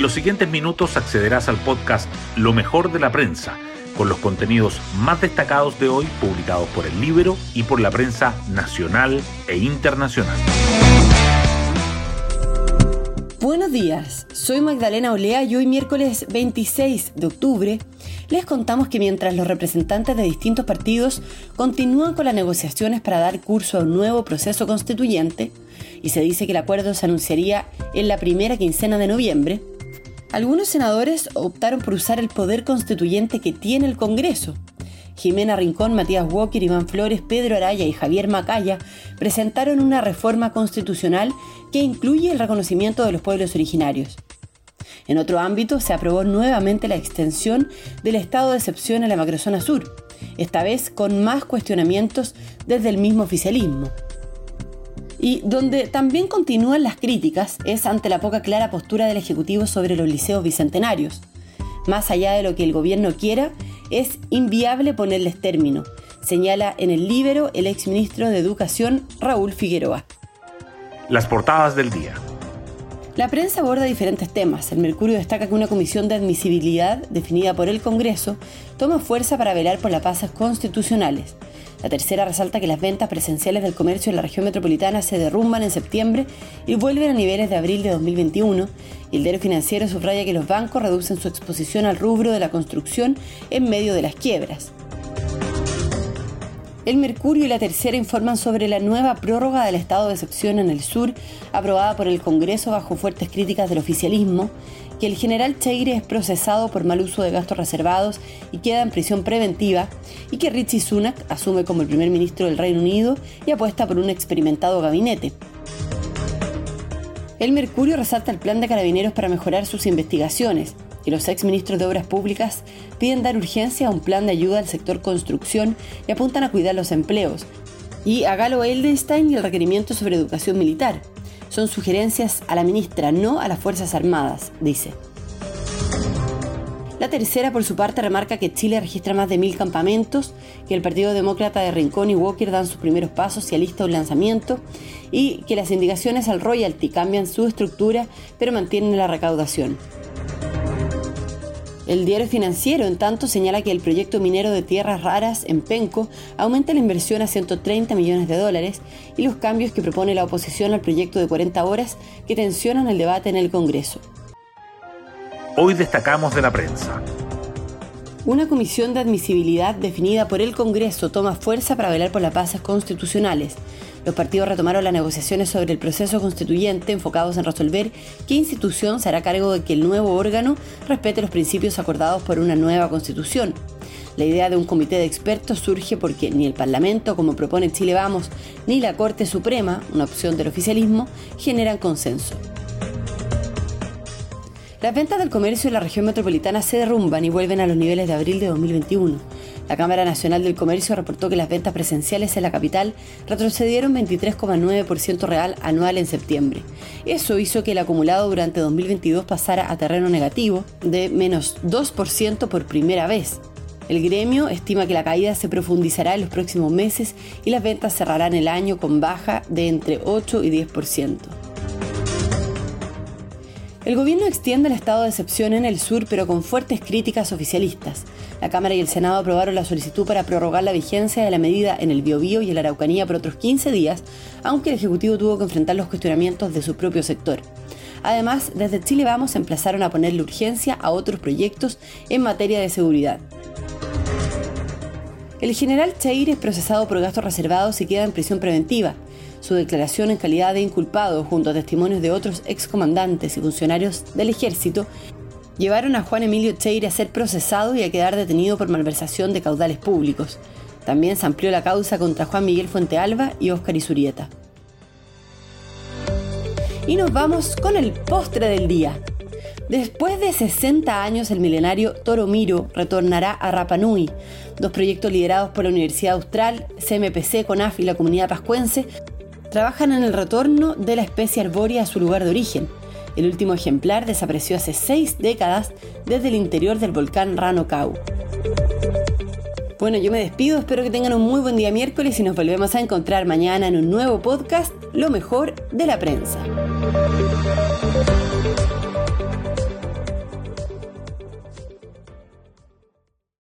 En los siguientes minutos accederás al podcast Lo mejor de la prensa, con los contenidos más destacados de hoy publicados por el libro y por la prensa nacional e internacional. Buenos días, soy Magdalena Olea y hoy miércoles 26 de octubre les contamos que mientras los representantes de distintos partidos continúan con las negociaciones para dar curso a un nuevo proceso constituyente, y se dice que el acuerdo se anunciaría en la primera quincena de noviembre, algunos senadores optaron por usar el poder constituyente que tiene el Congreso. Jimena Rincón, Matías Walker, Iván Flores, Pedro Araya y Javier Macaya presentaron una reforma constitucional que incluye el reconocimiento de los pueblos originarios. En otro ámbito, se aprobó nuevamente la extensión del estado de excepción a la macrozona sur, esta vez con más cuestionamientos desde el mismo oficialismo. Y donde también continúan las críticas es ante la poca clara postura del Ejecutivo sobre los liceos bicentenarios. Más allá de lo que el gobierno quiera, es inviable ponerles término, señala en el Libero el exministro de Educación Raúl Figueroa. Las portadas del día. La prensa aborda diferentes temas. El Mercurio destaca que una comisión de admisibilidad definida por el Congreso toma fuerza para velar por las pasas constitucionales. La tercera resalta que las ventas presenciales del comercio en la región metropolitana se derrumban en septiembre y vuelven a niveles de abril de 2021. Y el diario financiero subraya que los bancos reducen su exposición al rubro de la construcción en medio de las quiebras. El Mercurio y la Tercera informan sobre la nueva prórroga del estado de excepción en el sur, aprobada por el Congreso bajo fuertes críticas del oficialismo, que el general Cheire es procesado por mal uso de gastos reservados y queda en prisión preventiva, y que Richie Sunak asume como el primer ministro del Reino Unido y apuesta por un experimentado gabinete. El Mercurio resalta el plan de carabineros para mejorar sus investigaciones, y los exministros de Obras Públicas piden dar urgencia a un plan de ayuda al sector construcción y apuntan a cuidar los empleos. Y a Galo Eldenstein y el requerimiento sobre educación militar. Son sugerencias a la ministra, no a las Fuerzas Armadas, dice. La tercera, por su parte, remarca que Chile registra más de mil campamentos, que el Partido Demócrata de Rincón y Walker dan sus primeros pasos y alista un lanzamiento, y que las indicaciones al royalty cambian su estructura, pero mantienen la recaudación. El diario financiero, en tanto, señala que el proyecto minero de tierras raras en Penco aumenta la inversión a 130 millones de dólares y los cambios que propone la oposición al proyecto de 40 horas que tensionan el debate en el Congreso. Hoy destacamos de la prensa. Una comisión de admisibilidad definida por el Congreso toma fuerza para velar por las bases constitucionales. Los partidos retomaron las negociaciones sobre el proceso constituyente enfocados en resolver qué institución se hará cargo de que el nuevo órgano respete los principios acordados por una nueva constitución. La idea de un comité de expertos surge porque ni el Parlamento, como propone Chile Vamos, ni la Corte Suprema, una opción del oficialismo, generan consenso. Las ventas del comercio en la región metropolitana se derrumban y vuelven a los niveles de abril de 2021. La Cámara Nacional del Comercio reportó que las ventas presenciales en la capital retrocedieron 23,9% real anual en septiembre. Eso hizo que el acumulado durante 2022 pasara a terreno negativo de menos 2% por primera vez. El gremio estima que la caída se profundizará en los próximos meses y las ventas cerrarán el año con baja de entre 8 y 10%. El gobierno extiende el estado de excepción en el sur, pero con fuertes críticas oficialistas. La Cámara y el Senado aprobaron la solicitud para prorrogar la vigencia de la medida en el Biobío y en la Araucanía por otros 15 días, aunque el Ejecutivo tuvo que enfrentar los cuestionamientos de su propio sector. Además, desde Chile Vamos emplazaron a ponerle urgencia a otros proyectos en materia de seguridad. El general Cheire es procesado por gastos reservados y queda en prisión preventiva. Su declaración en calidad de inculpado, junto a testimonios de otros excomandantes y funcionarios del ejército, llevaron a Juan Emilio Cheire a ser procesado y a quedar detenido por malversación de caudales públicos. También se amplió la causa contra Juan Miguel Fuentealba y Óscar Isurieta. Y nos vamos con el postre del día. Después de 60 años, el milenario Toromiro retornará a Rapanui. Dos proyectos liderados por la Universidad Austral, CMPC, CONAF y la comunidad pascuense trabajan en el retorno de la especie arbórea a su lugar de origen. El último ejemplar desapareció hace seis décadas desde el interior del volcán Rano Kau. Bueno, yo me despido, espero que tengan un muy buen día miércoles y nos volvemos a encontrar mañana en un nuevo podcast, Lo mejor de la prensa.